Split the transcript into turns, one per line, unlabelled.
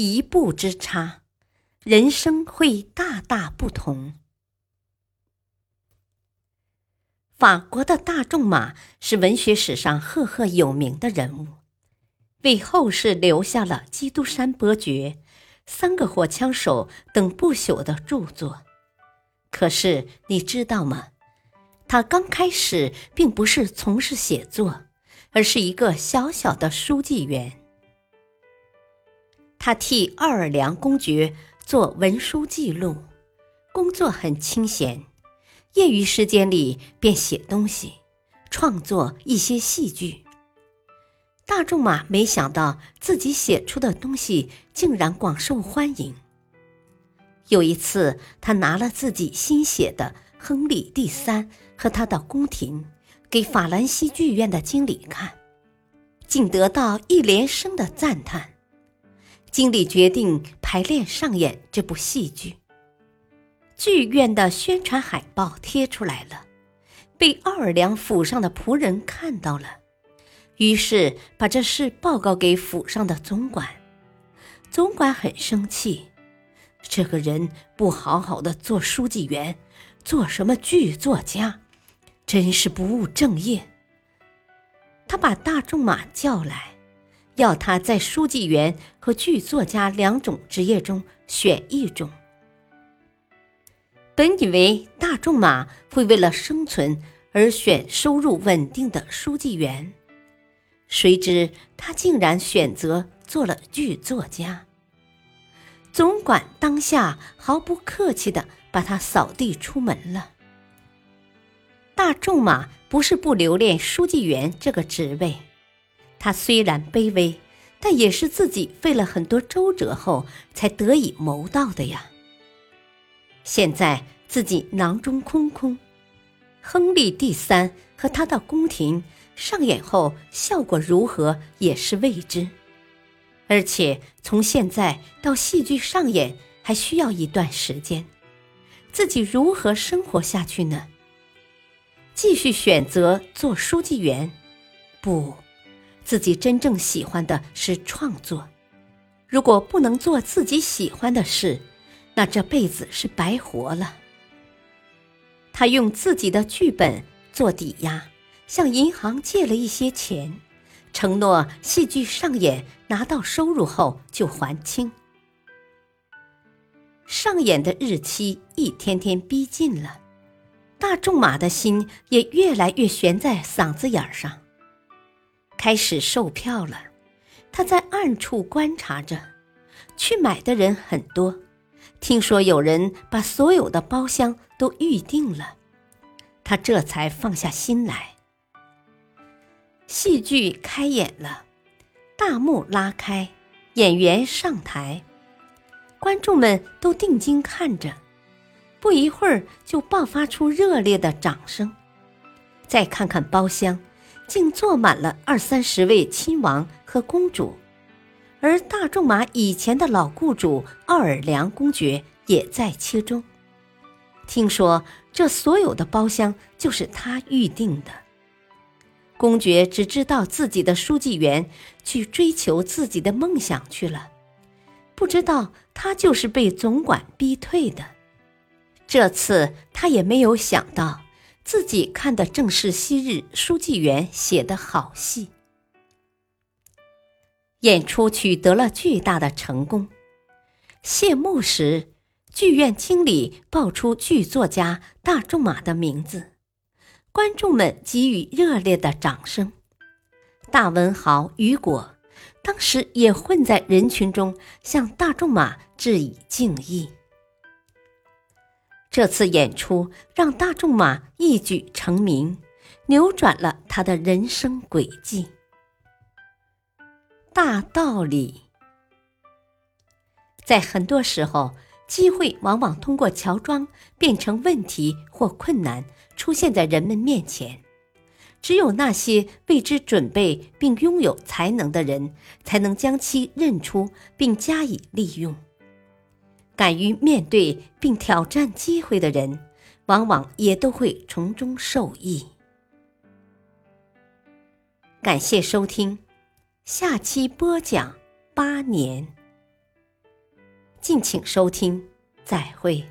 一步之差，人生会大大不同。法国的大仲马是文学史上赫赫有名的人物，为后世留下了《基督山伯爵》《三个火枪手》等不朽的著作。可是你知道吗？他刚开始并不是从事写作，而是一个小小的书记员。他替奥尔良公爵做文书记录，工作很清闲，业余时间里便写东西，创作一些戏剧。大仲马没想到自己写出的东西竟然广受欢迎。有一次，他拿了自己新写的《亨利第三》和他的宫廷给法兰西剧院的经理看，竟得到一连声的赞叹。经理决定排练上演这部戏剧。剧院的宣传海报贴出来了，被奥尔良府上的仆人看到了，于是把这事报告给府上的总管。总管很生气，这个人不好好的做书记员，做什么剧作家，真是不务正业。他把大仲马叫来。要他在书记员和剧作家两种职业中选一种。本以为大仲马会为了生存而选收入稳定的书记员，谁知他竟然选择做了剧作家。总管当下毫不客气的把他扫地出门了。大仲马不是不留恋书记员这个职位。他虽然卑微，但也是自己费了很多周折后才得以谋到的呀。现在自己囊中空空，亨利第三和他的宫廷上演后效果如何也是未知，而且从现在到戏剧上演还需要一段时间，自己如何生活下去呢？继续选择做书记员？不。自己真正喜欢的是创作，如果不能做自己喜欢的事，那这辈子是白活了。他用自己的剧本做抵押，向银行借了一些钱，承诺戏剧上演拿到收入后就还清。上演的日期一天天逼近了，大仲马的心也越来越悬在嗓子眼上。开始售票了，他在暗处观察着，去买的人很多。听说有人把所有的包厢都预定了，他这才放下心来。戏剧开演了，大幕拉开，演员上台，观众们都定睛看着，不一会儿就爆发出热烈的掌声。再看看包厢。竟坐满了二三十位亲王和公主，而大仲马以前的老雇主奥尔良公爵也在其中。听说这所有的包厢就是他预定的。公爵只知道自己的书记员去追求自己的梦想去了，不知道他就是被总管逼退的。这次他也没有想到。自己看的正是昔日书记员写的好戏，演出取得了巨大的成功。谢幕时，剧院经理报出剧作家大仲马的名字，观众们给予热烈的掌声。大文豪雨果当时也混在人群中，向大仲马致以敬意。这次演出让大仲马一举成名，扭转了他的人生轨迹。大道理。在很多时候，机会往往通过乔装变成问题或困难，出现在人们面前。只有那些为之准备并拥有才能的人，才能将其认出并加以利用。敢于面对并挑战机会的人，往往也都会从中受益。感谢收听，下期播讲八年。敬请收听，再会。